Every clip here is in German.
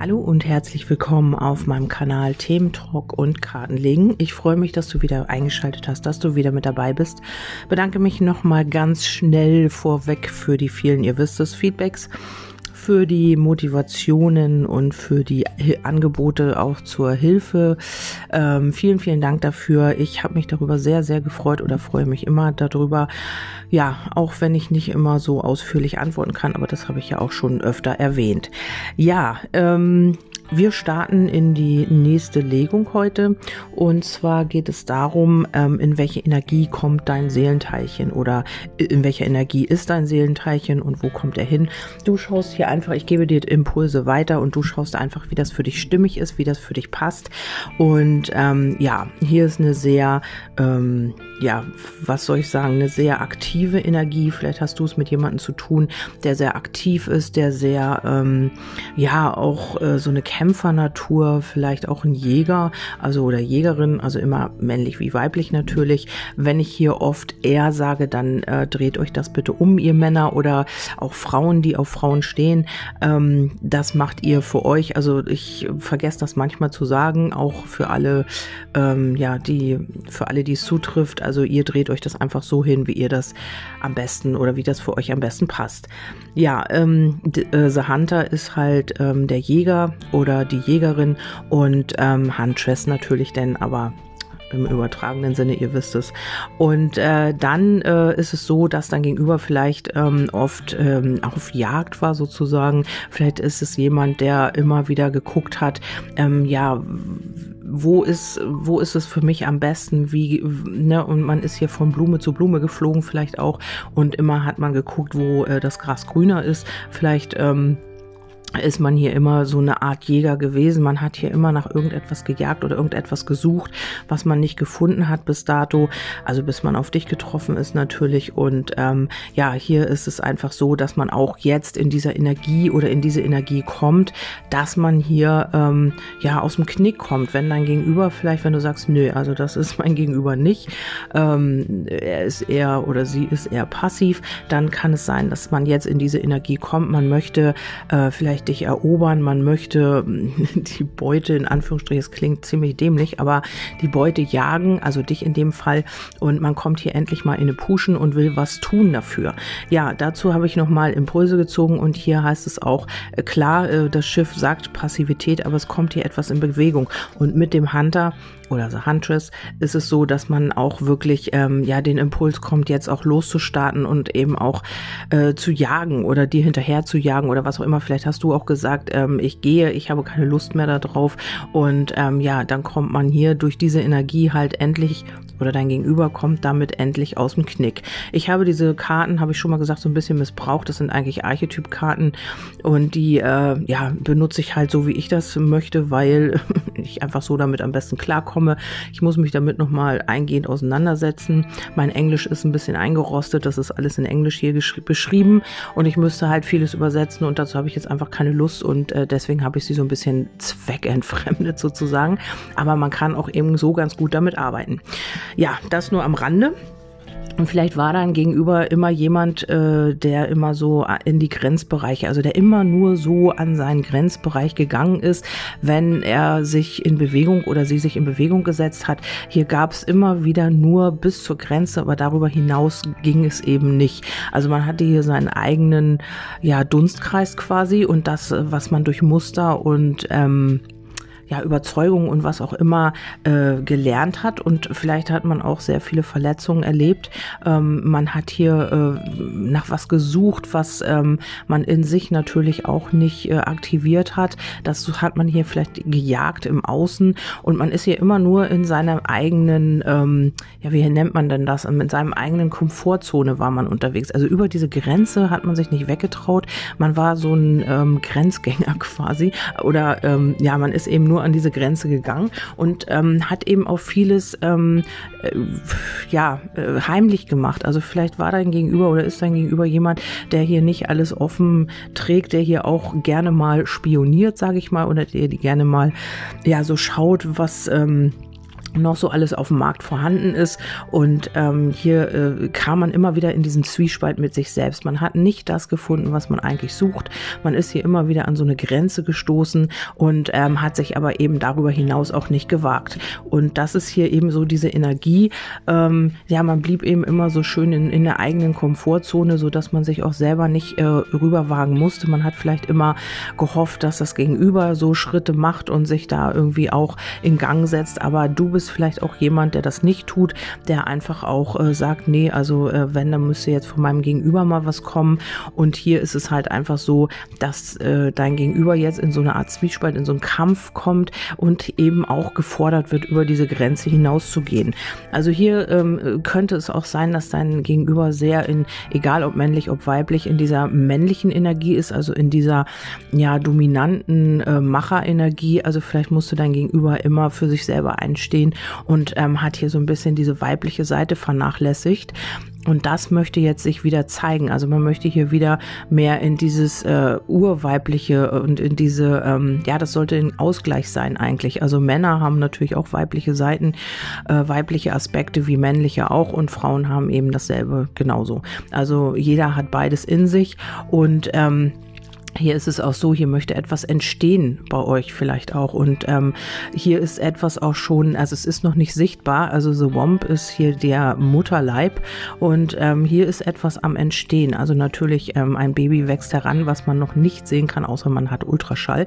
Hallo und herzlich willkommen auf meinem Kanal Thementalk und Kartenlegen. Ich freue mich, dass du wieder eingeschaltet hast, dass du wieder mit dabei bist. Bedanke mich nochmal ganz schnell vorweg für die vielen, ihr wisst es, Feedbacks für die Motivationen und für die Angebote auch zur Hilfe. Ähm, vielen, vielen Dank dafür. Ich habe mich darüber sehr, sehr gefreut oder freue mich immer darüber. Ja, auch wenn ich nicht immer so ausführlich antworten kann, aber das habe ich ja auch schon öfter erwähnt. Ja, ähm, wir starten in die nächste Legung heute und zwar geht es darum, ähm, in welche Energie kommt dein Seelenteilchen oder in welcher Energie ist dein Seelenteilchen und wo kommt er hin. Du schaust hier einfach, ich gebe dir Impulse weiter und du schaust einfach, wie das für dich stimmig ist, wie das für dich passt. Und ähm, ja, hier ist eine sehr, ähm, ja, was soll ich sagen, eine sehr aktive Energie. Vielleicht hast du es mit jemandem zu tun, der sehr aktiv ist, der sehr, ähm, ja, auch äh, so eine Kämpfernatur, vielleicht auch ein Jäger, also oder Jägerin, also immer männlich wie weiblich natürlich. Wenn ich hier oft er sage, dann äh, dreht euch das bitte um, ihr Männer oder auch Frauen, die auf Frauen stehen. Ähm, das macht ihr für euch. Also ich vergesse das manchmal zu sagen, auch für alle, ähm, ja, die, für alle, die es zutrifft. Also ihr dreht euch das einfach so hin, wie ihr das am besten oder wie das für euch am besten passt. Ja, ähm, äh, The Hunter ist halt ähm, der Jäger oder die Jägerin und ähm, Huntress natürlich, denn aber im übertragenen Sinne, ihr wisst es. Und äh, dann äh, ist es so, dass dein Gegenüber vielleicht ähm, oft ähm, auf Jagd war sozusagen. Vielleicht ist es jemand, der immer wieder geguckt hat, ähm, ja, wo ist, wo ist es für mich am besten, wie, ne, und man ist hier von Blume zu Blume geflogen vielleicht auch und immer hat man geguckt, wo äh, das Gras grüner ist. Vielleicht, ähm, ist man hier immer so eine Art Jäger gewesen. Man hat hier immer nach irgendetwas gejagt oder irgendetwas gesucht, was man nicht gefunden hat bis dato. Also bis man auf dich getroffen ist natürlich. Und ähm, ja, hier ist es einfach so, dass man auch jetzt in dieser Energie oder in diese Energie kommt, dass man hier ähm, ja aus dem Knick kommt. Wenn dein Gegenüber vielleicht, wenn du sagst, nö, also das ist mein Gegenüber nicht, ähm, er ist eher oder sie ist eher passiv, dann kann es sein, dass man jetzt in diese Energie kommt. Man möchte äh, vielleicht vielleicht dich erobern, man möchte die Beute, in Anführungsstrichen, es klingt ziemlich dämlich, aber die Beute jagen, also dich in dem Fall, und man kommt hier endlich mal in eine Puschen und will was tun dafür. Ja, dazu habe ich nochmal Impulse gezogen und hier heißt es auch, äh, klar, äh, das Schiff sagt Passivität, aber es kommt hier etwas in Bewegung. Und mit dem Hunter oder The Huntress ist es so, dass man auch wirklich ähm, ja den Impuls kommt, jetzt auch loszustarten und eben auch äh, zu jagen oder dir hinterher zu jagen oder was auch immer. Vielleicht hast du auch gesagt, ähm, ich gehe, ich habe keine Lust mehr darauf und ähm, ja, dann kommt man hier durch diese Energie halt endlich oder dein Gegenüber kommt damit endlich aus dem Knick. Ich habe diese Karten, habe ich schon mal gesagt, so ein bisschen missbraucht. Das sind eigentlich Archetypkarten und die äh, ja benutze ich halt so, wie ich das möchte, weil ich einfach so damit am besten klarkomme komme. Ich muss mich damit nochmal eingehend auseinandersetzen. Mein Englisch ist ein bisschen eingerostet. Das ist alles in Englisch hier beschrieben und ich müsste halt vieles übersetzen und dazu habe ich jetzt einfach keine Lust und äh, deswegen habe ich sie so ein bisschen zweckentfremdet sozusagen. Aber man kann auch eben so ganz gut damit arbeiten. Ja, das nur am Rande. Und vielleicht war dann gegenüber immer jemand, äh, der immer so in die Grenzbereiche, also der immer nur so an seinen Grenzbereich gegangen ist, wenn er sich in Bewegung oder sie sich in Bewegung gesetzt hat. Hier gab es immer wieder nur bis zur Grenze, aber darüber hinaus ging es eben nicht. Also man hatte hier seinen eigenen ja, Dunstkreis quasi und das, was man durch Muster und ähm, ja, Überzeugung und was auch immer äh, gelernt hat. Und vielleicht hat man auch sehr viele Verletzungen erlebt. Ähm, man hat hier äh, nach was gesucht, was ähm, man in sich natürlich auch nicht äh, aktiviert hat. Das hat man hier vielleicht gejagt im Außen und man ist hier immer nur in seiner eigenen, ähm, ja, wie nennt man denn das? In seinem eigenen Komfortzone war man unterwegs. Also über diese Grenze hat man sich nicht weggetraut. Man war so ein ähm, Grenzgänger quasi. Oder ähm, ja, man ist eben nur an diese Grenze gegangen und ähm, hat eben auch vieles ähm, äh, ja äh, heimlich gemacht. Also vielleicht war dein Gegenüber oder ist dein Gegenüber jemand, der hier nicht alles offen trägt, der hier auch gerne mal spioniert, sage ich mal, oder der gerne mal ja so schaut, was ähm, noch so alles auf dem Markt vorhanden ist. Und ähm, hier äh, kam man immer wieder in diesen Zwiespalt mit sich selbst. Man hat nicht das gefunden, was man eigentlich sucht. Man ist hier immer wieder an so eine Grenze gestoßen und ähm, hat sich aber eben darüber hinaus auch nicht gewagt. Und das ist hier eben so diese Energie. Ähm, ja, man blieb eben immer so schön in, in der eigenen Komfortzone, so dass man sich auch selber nicht äh, rüberwagen musste. Man hat vielleicht immer gehofft, dass das Gegenüber so Schritte macht und sich da irgendwie auch in Gang setzt. Aber du bist bist vielleicht auch jemand, der das nicht tut, der einfach auch äh, sagt, nee, also äh, wenn, dann müsste jetzt von meinem Gegenüber mal was kommen. Und hier ist es halt einfach so, dass äh, dein Gegenüber jetzt in so eine Art Zwiespalt, in so einen Kampf kommt und eben auch gefordert wird, über diese Grenze hinauszugehen. Also hier ähm, könnte es auch sein, dass dein Gegenüber sehr in, egal ob männlich, ob weiblich, in dieser männlichen Energie ist, also in dieser ja dominanten äh, Macherenergie. Also vielleicht musst du dein Gegenüber immer für sich selber einstehen und ähm, hat hier so ein bisschen diese weibliche Seite vernachlässigt. Und das möchte jetzt sich wieder zeigen. Also man möchte hier wieder mehr in dieses äh, urweibliche und in diese, ähm, ja, das sollte ein Ausgleich sein eigentlich. Also Männer haben natürlich auch weibliche Seiten, äh, weibliche Aspekte wie männliche auch und Frauen haben eben dasselbe genauso. Also jeder hat beides in sich und ähm, hier ist es auch so, hier möchte etwas entstehen bei euch vielleicht auch. Und ähm, hier ist etwas auch schon, also es ist noch nicht sichtbar. Also The Womp ist hier der Mutterleib und ähm, hier ist etwas am Entstehen. Also natürlich ähm, ein Baby wächst heran, was man noch nicht sehen kann, außer man hat Ultraschall.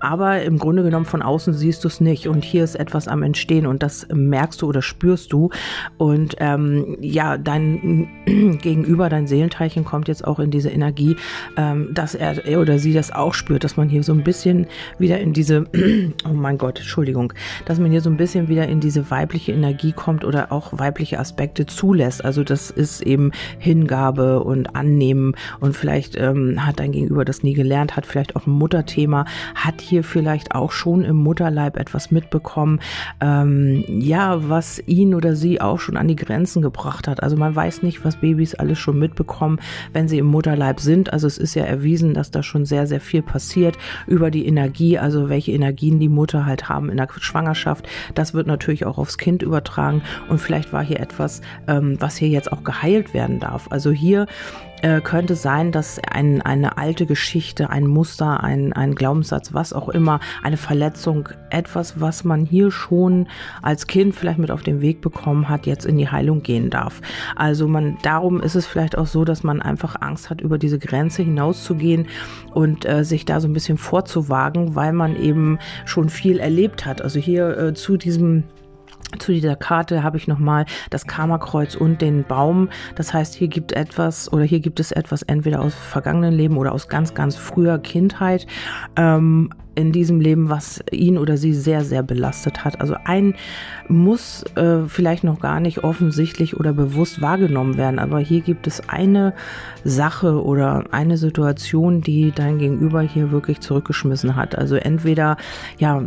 Aber im Grunde genommen von außen siehst du es nicht. Und hier ist etwas am Entstehen und das merkst du oder spürst du. Und ähm, ja, dein Gegenüber, dein Seelenteilchen kommt jetzt auch in diese Energie, ähm, dass er oder sie das auch spürt, dass man hier so ein bisschen wieder in diese, oh mein Gott, Entschuldigung, dass man hier so ein bisschen wieder in diese weibliche Energie kommt oder auch weibliche Aspekte zulässt. Also das ist eben Hingabe und Annehmen und vielleicht ähm, hat dein Gegenüber das nie gelernt, hat vielleicht auch ein Mutterthema, hat hier vielleicht auch schon im Mutterleib etwas mitbekommen, ähm, ja, was ihn oder sie auch schon an die Grenzen gebracht hat. Also man weiß nicht, was Babys alles schon mitbekommen, wenn sie im Mutterleib sind. Also es ist ja erwiesen, dass da schon schon sehr, sehr viel passiert über die Energie, also welche Energien die Mutter halt haben in der Schwangerschaft. Das wird natürlich auch aufs Kind übertragen und vielleicht war hier etwas, ähm, was hier jetzt auch geheilt werden darf. Also hier äh, könnte sein, dass ein, eine alte Geschichte, ein Muster, ein, ein Glaubenssatz, was auch immer, eine Verletzung, etwas, was man hier schon als Kind vielleicht mit auf den Weg bekommen hat, jetzt in die Heilung gehen darf. Also man, darum ist es vielleicht auch so, dass man einfach Angst hat, über diese Grenze hinauszugehen und äh, sich da so ein bisschen vorzuwagen, weil man eben schon viel erlebt hat. Also hier äh, zu diesem zu dieser Karte habe ich nochmal das Karma-Kreuz und den Baum. Das heißt, hier gibt etwas oder hier gibt es etwas entweder aus vergangenen Leben oder aus ganz, ganz früher Kindheit ähm, in diesem Leben, was ihn oder sie sehr, sehr belastet hat. Also ein muss äh, vielleicht noch gar nicht offensichtlich oder bewusst wahrgenommen werden, aber hier gibt es eine Sache oder eine Situation, die dein Gegenüber hier wirklich zurückgeschmissen hat. Also entweder, ja,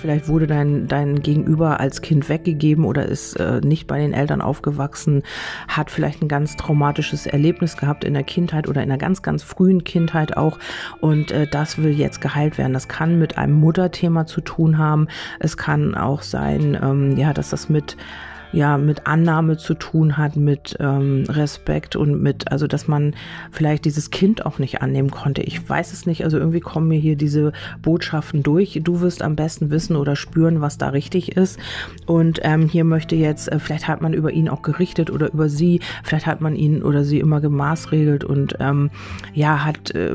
Vielleicht wurde dein, dein Gegenüber als Kind weggegeben oder ist äh, nicht bei den Eltern aufgewachsen, hat vielleicht ein ganz traumatisches Erlebnis gehabt in der Kindheit oder in einer ganz, ganz frühen Kindheit auch. Und äh, das will jetzt geheilt werden. Das kann mit einem Mutterthema zu tun haben. Es kann auch sein, ähm, ja, dass das mit ja mit Annahme zu tun hat, mit ähm, Respekt und mit, also dass man vielleicht dieses Kind auch nicht annehmen konnte. Ich weiß es nicht, also irgendwie kommen mir hier diese Botschaften durch. Du wirst am besten wissen oder spüren, was da richtig ist. Und ähm, hier möchte jetzt, äh, vielleicht hat man über ihn auch gerichtet oder über sie, vielleicht hat man ihn oder sie immer gemaßregelt und ähm, ja, hat äh,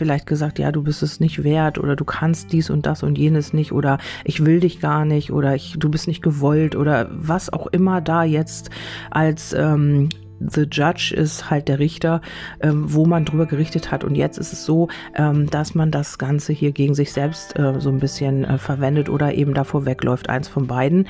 vielleicht gesagt, ja, du bist es nicht wert oder du kannst dies und das und jenes nicht oder ich will dich gar nicht oder ich, du bist nicht gewollt oder was auch immer da jetzt als ähm, The Judge ist halt der Richter, ähm, wo man drüber gerichtet hat. Und jetzt ist es so, ähm, dass man das Ganze hier gegen sich selbst äh, so ein bisschen äh, verwendet oder eben davor wegläuft. Eins von beiden.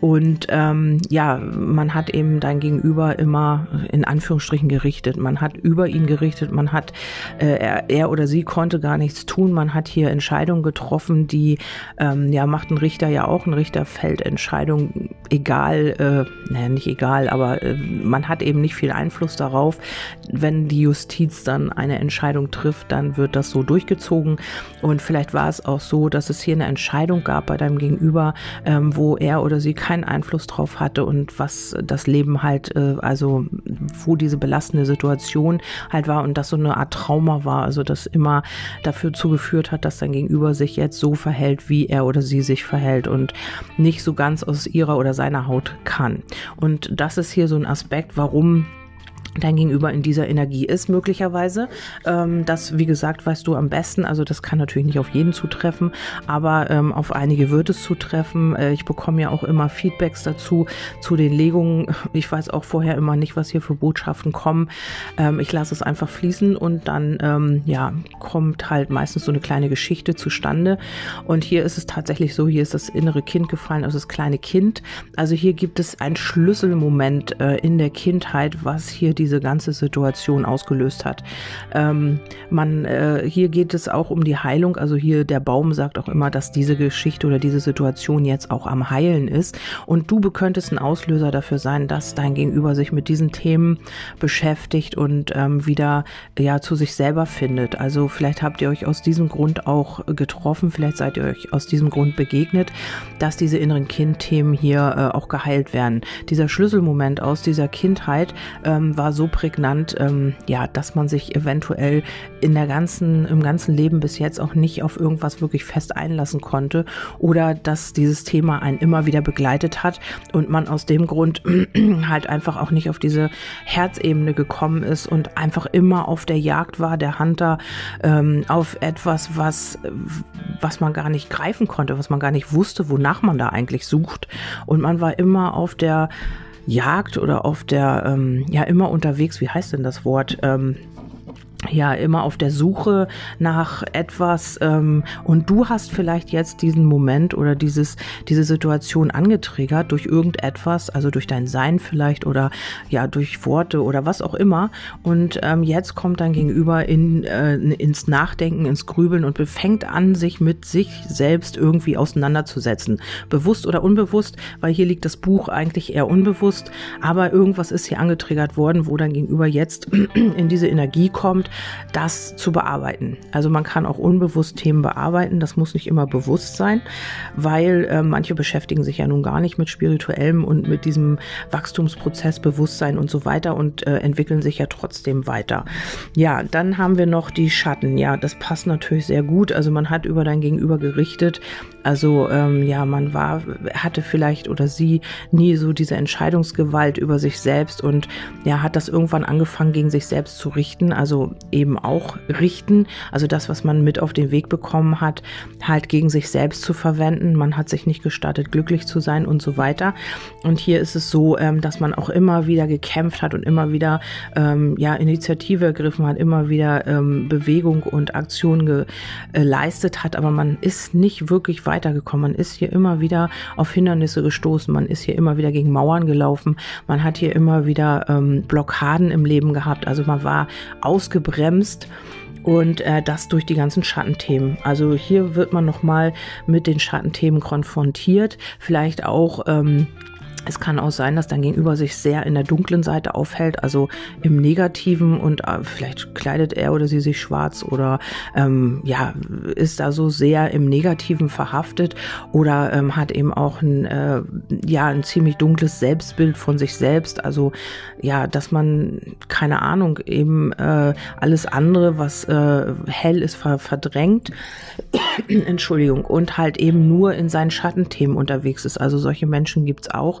Und ähm, ja, man hat eben dein Gegenüber immer in Anführungsstrichen gerichtet. Man hat über ihn gerichtet, man hat, äh, er, er oder sie konnte gar nichts tun. Man hat hier Entscheidungen getroffen, die, ähm, ja, macht ein Richter ja auch. Ein Richter fällt Entscheidungen egal, äh, naja, nicht egal, aber äh, man hat eben nicht viel Einfluss darauf. Wenn die Justiz dann eine Entscheidung trifft, dann wird das so durchgezogen. Und vielleicht war es auch so, dass es hier eine Entscheidung gab bei deinem Gegenüber, ähm, wo er oder sie keinen Einfluss drauf hatte und was das Leben halt, äh, also wo diese belastende Situation halt war und das so eine Art Trauma war, also das immer dafür zugeführt hat, dass dein Gegenüber sich jetzt so verhält, wie er oder sie sich verhält und nicht so ganz aus ihrer oder seiner Haut kann. Und das ist hier so ein Aspekt, warum dein Gegenüber in dieser Energie ist, möglicherweise. Ähm, das, wie gesagt, weißt du am besten. Also das kann natürlich nicht auf jeden zutreffen, aber ähm, auf einige wird es zutreffen. Äh, ich bekomme ja auch immer Feedbacks dazu, zu den Legungen. Ich weiß auch vorher immer nicht, was hier für Botschaften kommen. Ähm, ich lasse es einfach fließen und dann, ähm, ja, kommt halt meistens so eine kleine Geschichte zustande. Und hier ist es tatsächlich so, hier ist das innere Kind gefallen, also das kleine Kind. Also hier gibt es einen Schlüsselmoment äh, in der Kindheit, was hier die diese ganze Situation ausgelöst hat. Ähm, man, äh, hier geht es auch um die Heilung. Also hier der Baum sagt auch immer, dass diese Geschichte oder diese Situation jetzt auch am Heilen ist. Und du könntest ein Auslöser dafür sein, dass dein Gegenüber sich mit diesen Themen beschäftigt und ähm, wieder ja zu sich selber findet. Also vielleicht habt ihr euch aus diesem Grund auch getroffen, vielleicht seid ihr euch aus diesem Grund begegnet, dass diese inneren Kindthemen hier äh, auch geheilt werden. Dieser Schlüsselmoment aus dieser Kindheit ähm, war so prägnant, ähm, ja, dass man sich eventuell in der ganzen, im ganzen Leben bis jetzt auch nicht auf irgendwas wirklich fest einlassen konnte oder dass dieses Thema einen immer wieder begleitet hat und man aus dem Grund halt einfach auch nicht auf diese Herzebene gekommen ist und einfach immer auf der Jagd war, der Hunter, ähm, auf etwas, was, was man gar nicht greifen konnte, was man gar nicht wusste, wonach man da eigentlich sucht. Und man war immer auf der Jagd oder auf der, ähm, ja, immer unterwegs, wie heißt denn das Wort? Ähm, ja immer auf der Suche nach etwas ähm, und du hast vielleicht jetzt diesen Moment oder dieses diese Situation angetriggert durch irgendetwas, also durch dein Sein vielleicht oder ja durch Worte oder was auch immer und ähm, jetzt kommt dein Gegenüber in äh, ins Nachdenken, ins Grübeln und befängt an, sich mit sich selbst irgendwie auseinanderzusetzen, bewusst oder unbewusst, weil hier liegt das Buch eigentlich eher unbewusst, aber irgendwas ist hier angetriggert worden, wo dein Gegenüber jetzt in diese Energie kommt das zu bearbeiten. Also man kann auch unbewusst Themen bearbeiten, das muss nicht immer bewusst sein, weil äh, manche beschäftigen sich ja nun gar nicht mit spirituellem und mit diesem Wachstumsprozess, Bewusstsein und so weiter und äh, entwickeln sich ja trotzdem weiter. Ja, dann haben wir noch die Schatten. Ja, das passt natürlich sehr gut. Also man hat über dein Gegenüber gerichtet. Also ähm, ja, man war, hatte vielleicht oder sie nie so diese Entscheidungsgewalt über sich selbst und ja, hat das irgendwann angefangen gegen sich selbst zu richten. Also eben auch richten, also das, was man mit auf den Weg bekommen hat, halt gegen sich selbst zu verwenden. Man hat sich nicht gestattet, glücklich zu sein und so weiter. Und hier ist es so, ähm, dass man auch immer wieder gekämpft hat und immer wieder ähm, ja Initiative ergriffen hat, immer wieder ähm, Bewegung und Aktion geleistet hat, aber man ist nicht wirklich weitergekommen. Man ist hier immer wieder auf Hindernisse gestoßen, man ist hier immer wieder gegen Mauern gelaufen, man hat hier immer wieder Blockaden im Leben gehabt. Also man war ausgebremst bremst und äh, das durch die ganzen Schattenthemen. Also hier wird man nochmal mit den Schattenthemen konfrontiert, vielleicht auch ähm, es kann auch sein, dass dein Gegenüber sich sehr in der dunklen Seite aufhält, also im Negativen und äh, vielleicht kleidet er oder sie sich schwarz oder ähm, ja ist da so sehr im Negativen verhaftet oder ähm, hat eben auch ein äh, ja ein ziemlich dunkles Selbstbild von sich selbst. Also ja, dass man keine Ahnung eben äh, alles andere, was äh, hell ist, ver verdrängt. Entschuldigung und halt eben nur in seinen Schattenthemen unterwegs ist. Also solche Menschen gibt's auch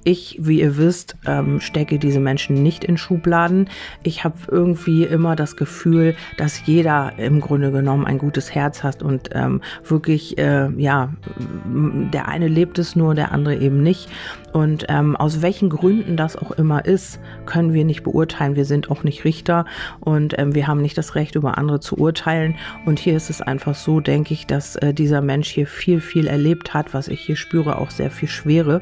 ich, wie ihr wisst, ähm, stecke diese Menschen nicht in Schubladen. Ich habe irgendwie immer das Gefühl, dass jeder im Grunde genommen ein gutes Herz hat und ähm, wirklich, äh, ja, der eine lebt es nur, der andere eben nicht. Und ähm, aus welchen Gründen das auch immer ist, können wir nicht beurteilen. Wir sind auch nicht Richter und ähm, wir haben nicht das Recht, über andere zu urteilen. Und hier ist es einfach so, denke ich, dass äh, dieser Mensch hier viel, viel erlebt hat, was ich hier spüre, auch sehr viel Schwere.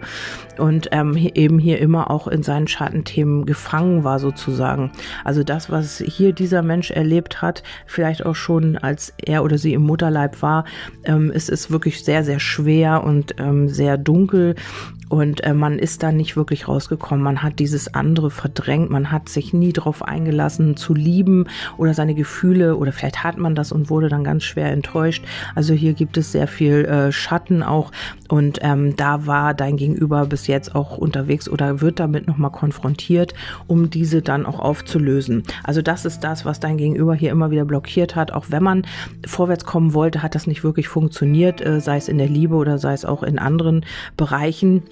Und ähm, eben hier immer auch in seinen Schattenthemen gefangen war, sozusagen. Also das, was hier dieser Mensch erlebt hat, vielleicht auch schon als er oder sie im Mutterleib war, ähm, es ist wirklich sehr, sehr schwer und ähm, sehr dunkel und äh, man ist da nicht wirklich rausgekommen. Man hat dieses andere verdrängt. Man hat sich nie darauf eingelassen zu lieben oder seine Gefühle oder vielleicht hat man das und wurde dann ganz schwer enttäuscht. Also hier gibt es sehr viel äh, Schatten auch und ähm, da war dein Gegenüber bis jetzt auch unterwegs oder wird damit nochmal konfrontiert, um diese dann auch aufzulösen. Also das ist das, was dein Gegenüber hier immer wieder blockiert hat. Auch wenn man vorwärts kommen wollte, hat das nicht wirklich funktioniert, äh, sei es in der Liebe oder sei es auch in anderen Bereichen.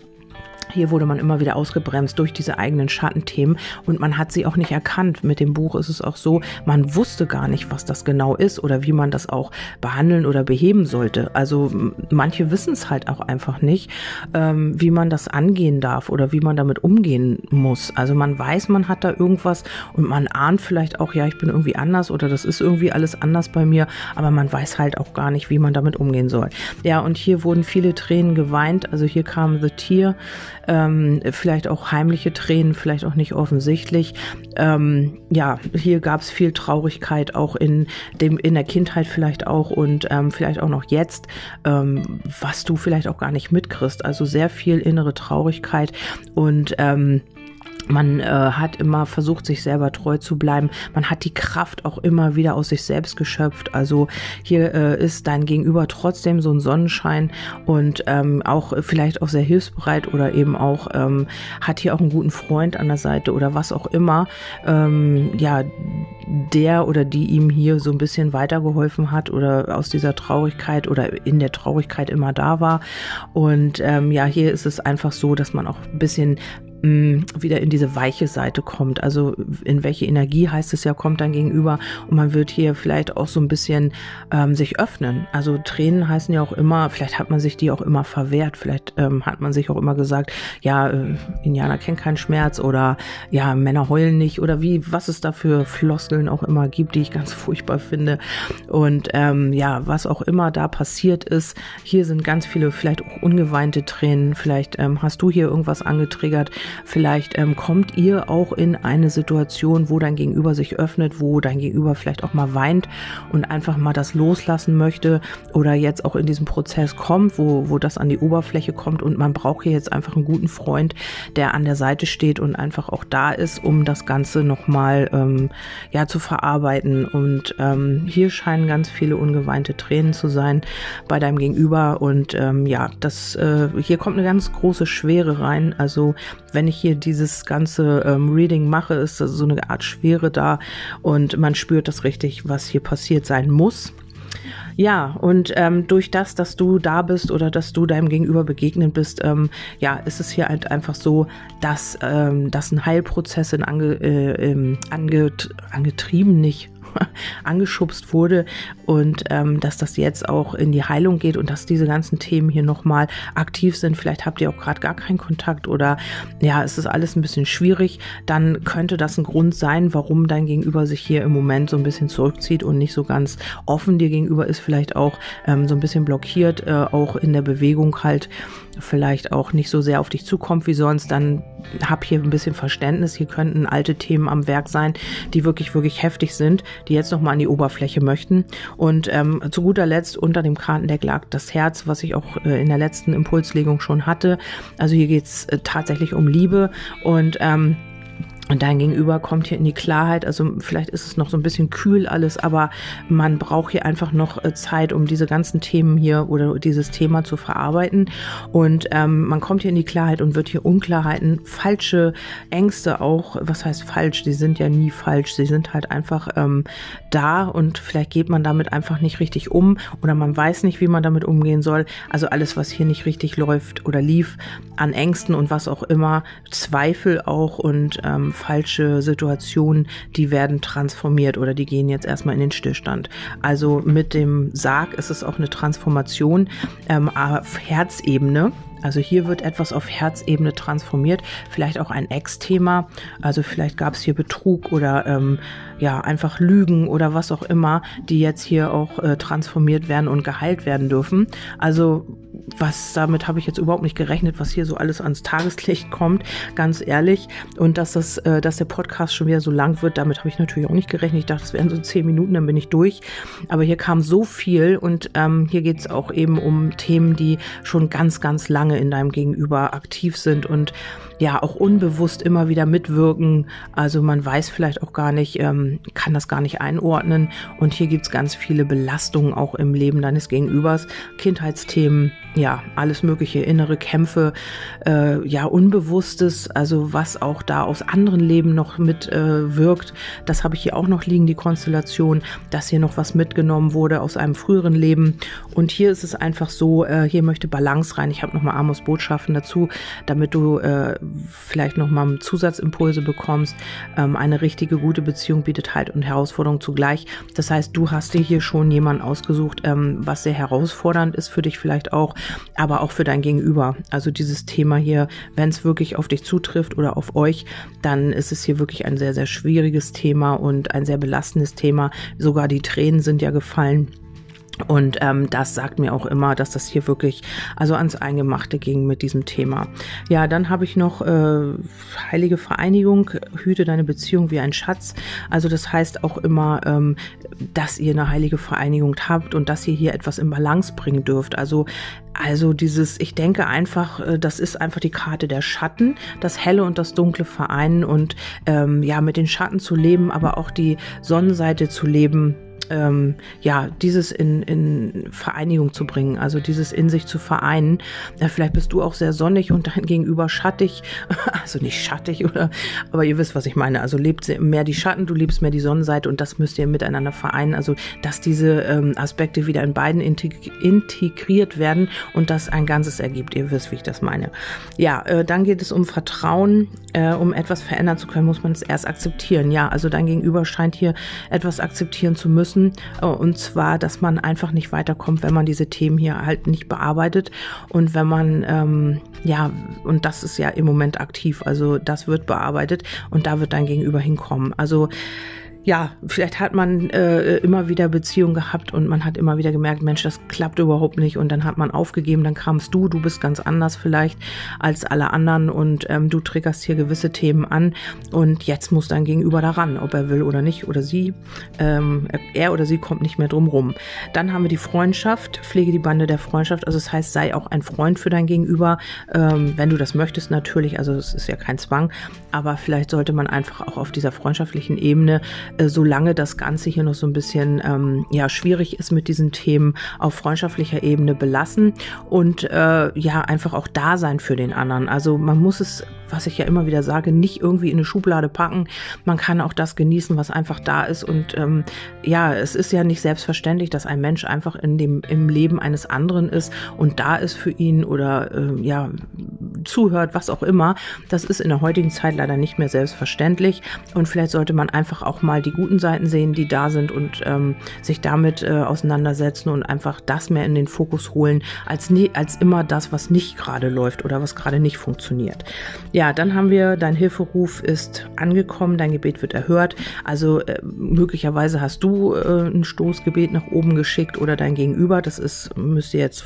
Hier wurde man immer wieder ausgebremst durch diese eigenen Schattenthemen und man hat sie auch nicht erkannt. Mit dem Buch ist es auch so, man wusste gar nicht, was das genau ist oder wie man das auch behandeln oder beheben sollte. Also manche wissen es halt auch einfach nicht, ähm, wie man das angehen darf oder wie man damit umgehen muss. Also man weiß, man hat da irgendwas und man ahnt vielleicht auch, ja, ich bin irgendwie anders oder das ist irgendwie alles anders bei mir, aber man weiß halt auch gar nicht, wie man damit umgehen soll. Ja, und hier wurden viele Tränen geweint. Also hier kam The Tear ähm, vielleicht auch heimliche Tränen, vielleicht auch nicht offensichtlich. Ähm, ja, hier gab es viel Traurigkeit, auch in dem in der Kindheit vielleicht auch und ähm, vielleicht auch noch jetzt, ähm, was du vielleicht auch gar nicht mitkriegst. Also sehr viel innere Traurigkeit und ähm, man äh, hat immer versucht, sich selber treu zu bleiben. Man hat die Kraft auch immer wieder aus sich selbst geschöpft. Also hier äh, ist dein Gegenüber trotzdem so ein Sonnenschein und ähm, auch vielleicht auch sehr hilfsbereit oder eben auch ähm, hat hier auch einen guten Freund an der Seite oder was auch immer. Ähm, ja, der oder die ihm hier so ein bisschen weitergeholfen hat oder aus dieser Traurigkeit oder in der Traurigkeit immer da war. Und ähm, ja, hier ist es einfach so, dass man auch ein bisschen wieder in diese weiche Seite kommt. Also in welche Energie heißt es ja, kommt dann gegenüber und man wird hier vielleicht auch so ein bisschen ähm, sich öffnen. Also Tränen heißen ja auch immer, vielleicht hat man sich die auch immer verwehrt, vielleicht ähm, hat man sich auch immer gesagt, ja, äh, Indianer kennen keinen Schmerz oder ja, Männer heulen nicht oder wie, was es da für Floskeln auch immer gibt, die ich ganz furchtbar finde. Und ähm, ja, was auch immer da passiert ist, hier sind ganz viele vielleicht auch ungeweinte Tränen, vielleicht ähm, hast du hier irgendwas angetriggert, Vielleicht ähm, kommt ihr auch in eine Situation, wo dein Gegenüber sich öffnet, wo dein Gegenüber vielleicht auch mal weint und einfach mal das loslassen möchte oder jetzt auch in diesem Prozess kommt, wo, wo das an die Oberfläche kommt und man braucht hier jetzt einfach einen guten Freund, der an der Seite steht und einfach auch da ist, um das Ganze nochmal ähm, ja, zu verarbeiten. Und ähm, hier scheinen ganz viele ungeweinte Tränen zu sein bei deinem Gegenüber und ähm, ja, das äh, hier kommt eine ganz große Schwere rein. Also wenn ich hier dieses ganze ähm, Reading mache, ist so eine Art Schwere da und man spürt das richtig, was hier passiert sein muss. Ja, und ähm, durch das, dass du da bist oder dass du deinem Gegenüber begegnet bist, ähm, ja, ist es hier halt einfach so, dass, ähm, dass ein Heilprozess in ange, äh, anget, angetrieben nicht angeschubst wurde und ähm, dass das jetzt auch in die Heilung geht und dass diese ganzen Themen hier nochmal aktiv sind. Vielleicht habt ihr auch gerade gar keinen Kontakt oder ja, es ist alles ein bisschen schwierig. Dann könnte das ein Grund sein, warum dein Gegenüber sich hier im Moment so ein bisschen zurückzieht und nicht so ganz offen dir gegenüber ist, vielleicht auch ähm, so ein bisschen blockiert, äh, auch in der Bewegung halt vielleicht auch nicht so sehr auf dich zukommt wie sonst, dann hab hier ein bisschen Verständnis. Hier könnten alte Themen am Werk sein, die wirklich, wirklich heftig sind, die jetzt nochmal an die Oberfläche möchten. Und ähm, zu guter Letzt unter dem Kartendeck lag das Herz, was ich auch äh, in der letzten Impulslegung schon hatte. Also hier geht's äh, tatsächlich um Liebe und ähm, Und dein Gegenüber kommt hier in die Klarheit. Also vielleicht ist es noch so ein bisschen kühl alles, aber man braucht hier einfach noch äh, Zeit, um diese ganzen Themen hier oder dieses Thema zu verarbeiten. Und ähm, man kommt hier in die Klarheit und wird hier Unklarheiten, falsche Ängste auch. Was heißt falsch? Die sind ja nie falsch. Sie sind halt einfach ähm, da und vielleicht geht man damit einfach nicht richtig um oder man weiß nicht, wie man damit umgehen soll. Also alles, was hier nicht richtig läuft oder lief an Ängsten und was auch immer, Zweifel auch und ähm, falsche Situationen, die werden transformiert oder die gehen jetzt erstmal in den Stillstand. Also mit dem Sarg ist es auch eine Transformation ähm, auf Herzebene. Also hier wird etwas auf Herzebene transformiert, vielleicht auch ein Ex-Thema. Also vielleicht gab es hier Betrug oder ähm, ja einfach Lügen oder was auch immer, die jetzt hier auch äh, transformiert werden und geheilt werden dürfen. Also was damit habe ich jetzt überhaupt nicht gerechnet, was hier so alles ans Tageslicht kommt, ganz ehrlich. Und dass das, äh, dass der Podcast schon wieder so lang wird, damit habe ich natürlich auch nicht gerechnet. Ich dachte, es wären so zehn Minuten, dann bin ich durch. Aber hier kam so viel und ähm, hier geht es auch eben um Themen, die schon ganz, ganz lange in deinem Gegenüber aktiv sind und ja auch unbewusst immer wieder mitwirken. Also man weiß vielleicht auch gar nicht, ähm, kann das gar nicht einordnen. Und hier gibt es ganz viele Belastungen auch im Leben deines Gegenübers, Kindheitsthemen, ja, alles mögliche, innere Kämpfe, äh, ja, Unbewusstes, also was auch da aus anderen Leben noch mit äh. Das habe ich hier auch noch liegen, die Konstellation, dass hier noch was mitgenommen wurde aus einem früheren Leben. Und hier ist es einfach so, äh, hier möchte Balance rein. Ich habe nochmal Amos Botschaften dazu, damit du äh, vielleicht nochmal Zusatzimpulse bekommst. Ähm, eine richtige, gute Beziehung bietet Halt und Herausforderung zugleich. Das heißt, du hast dir hier schon jemanden ausgesucht, ähm, was sehr herausfordernd ist für dich vielleicht auch aber auch für dein Gegenüber. Also dieses Thema hier, wenn es wirklich auf dich zutrifft oder auf euch, dann ist es hier wirklich ein sehr, sehr schwieriges Thema und ein sehr belastendes Thema. Sogar die Tränen sind ja gefallen. Und ähm, das sagt mir auch immer, dass das hier wirklich also ans Eingemachte ging mit diesem Thema. Ja, dann habe ich noch äh, heilige Vereinigung, hüte deine Beziehung wie ein Schatz. Also das heißt auch immer, ähm, dass ihr eine heilige Vereinigung habt und dass ihr hier etwas in Balance bringen dürft. Also also dieses, ich denke einfach, äh, das ist einfach die Karte der Schatten, das Helle und das Dunkle vereinen und ähm, ja mit den Schatten zu leben, aber auch die Sonnenseite zu leben ähm, ja, dieses in, in Vereinigung zu bringen, also dieses in sich zu vereinen. Ja, vielleicht bist du auch sehr sonnig und dein Gegenüber schattig, also nicht schattig oder, aber ihr wisst, was ich meine. Also lebt mehr die Schatten, du lebst mehr die Sonnenseite und das müsst ihr miteinander vereinen. Also, dass diese ähm, Aspekte wieder in beiden integriert werden und das ein Ganzes ergibt. Ihr wisst, wie ich das meine. Ja, äh, dann geht es um Vertrauen. Äh, um etwas verändern zu können, muss man es erst akzeptieren. Ja, also dein Gegenüber scheint hier etwas akzeptieren zu müssen müssen. Äh, und zwar, dass man einfach nicht weiterkommt, wenn man diese Themen hier halt nicht bearbeitet. Und wenn man, ähm, ja, und das ist ja im Moment aktiv. Also das wird bearbeitet und da wird dein Gegenüber hinkommen. Also ja, vielleicht hat man äh, immer wieder Beziehungen gehabt und man hat immer wieder gemerkt, Mensch, das klappt überhaupt nicht. Und dann hat man aufgegeben, dann kamst du, du bist ganz anders vielleicht als alle anderen und ähm, du triggerst hier gewisse Themen an. Und jetzt muss dein Gegenüber daran, ob er will oder nicht oder sie, ähm, er oder sie kommt nicht mehr drum rum. Dann haben wir die Freundschaft, pflege die Bande der Freundschaft, also das heißt, sei auch ein Freund für dein Gegenüber, ähm, wenn du das möchtest natürlich, also es ist ja kein Zwang, aber vielleicht sollte man einfach auch auf dieser freundschaftlichen Ebene solange das Ganze hier noch so ein bisschen ähm, ja, schwierig ist mit diesen Themen auf freundschaftlicher Ebene belassen und äh, ja, einfach auch da sein für den anderen. Also man muss es, was ich ja immer wieder sage, nicht irgendwie in eine Schublade packen. Man kann auch das genießen, was einfach da ist. Und ähm, ja, es ist ja nicht selbstverständlich, dass ein Mensch einfach in dem, im Leben eines anderen ist und da ist für ihn oder äh, ja, zuhört, was auch immer. Das ist in der heutigen Zeit leider nicht mehr selbstverständlich. Und vielleicht sollte man einfach auch mal die guten Seiten sehen, die da sind und ähm, sich damit äh, auseinandersetzen und einfach das mehr in den Fokus holen, als, nie, als immer das, was nicht gerade läuft oder was gerade nicht funktioniert. Ja, dann haben wir, dein Hilferuf ist angekommen, dein Gebet wird erhört. Also äh, möglicherweise hast du äh, ein Stoßgebet nach oben geschickt oder dein Gegenüber. Das ist, müsst ihr jetzt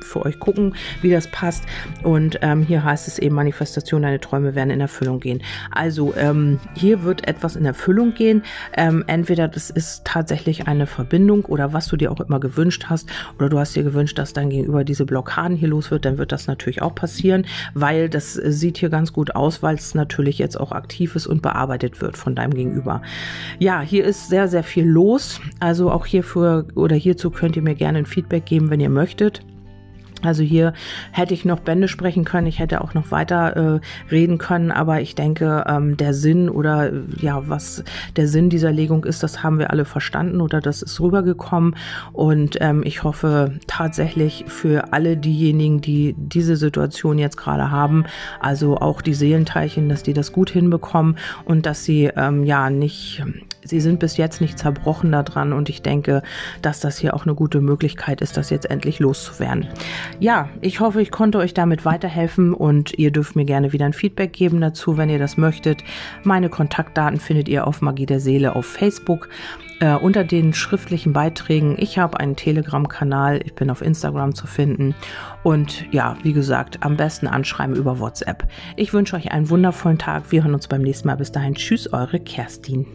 für euch gucken, wie das passt. Und ähm, hier heißt es eben Manifestation, deine Träume werden in Erfüllung gehen. Also ähm, hier wird etwas in Erfüllung gehen. Ähm, entweder das ist tatsächlich eine Verbindung oder was du dir auch immer gewünscht hast oder du hast dir gewünscht, dass dann gegenüber diese Blockaden hier los wird, dann wird das natürlich auch passieren, weil das sieht hier ganz gut aus, weil es natürlich jetzt auch aktiv ist und bearbeitet wird von deinem Gegenüber. Ja, hier ist sehr, sehr viel los. Also auch hierfür oder hierzu könnt ihr mir gerne ein Feedback geben, wenn ihr möchtet. Also hier hätte ich noch Bände sprechen können, ich hätte auch noch weiter äh, reden können, aber ich denke, ähm, der Sinn oder ja, was der Sinn dieser Legung ist, das haben wir alle verstanden oder das ist rübergekommen. Und ähm, ich hoffe tatsächlich für alle diejenigen, die diese Situation jetzt gerade haben, also auch die Seelenteilchen, dass die das gut hinbekommen und dass sie ähm, ja nicht sie sind bis jetzt nicht zerbrochen daran und ich denke, dass das hier auch eine gute Möglichkeit ist, das jetzt endlich loszuwerden. Ja, ich hoffe, ich konnte euch damit weiterhelfen und ihr dürft mir gerne wieder ein Feedback geben dazu, wenn ihr das möchtet. Meine Kontaktdaten findet ihr auf Magie der Seele auf Facebook äh, unter den schriftlichen Beiträgen. Ich habe einen Telegram-Kanal, ich bin auf Instagram zu finden und ja, wie gesagt, am besten anschreiben über WhatsApp. Ich wünsche euch einen wundervollen Tag. Wir hören uns beim nächsten Mal. Bis dahin, tschüss, eure Kerstin.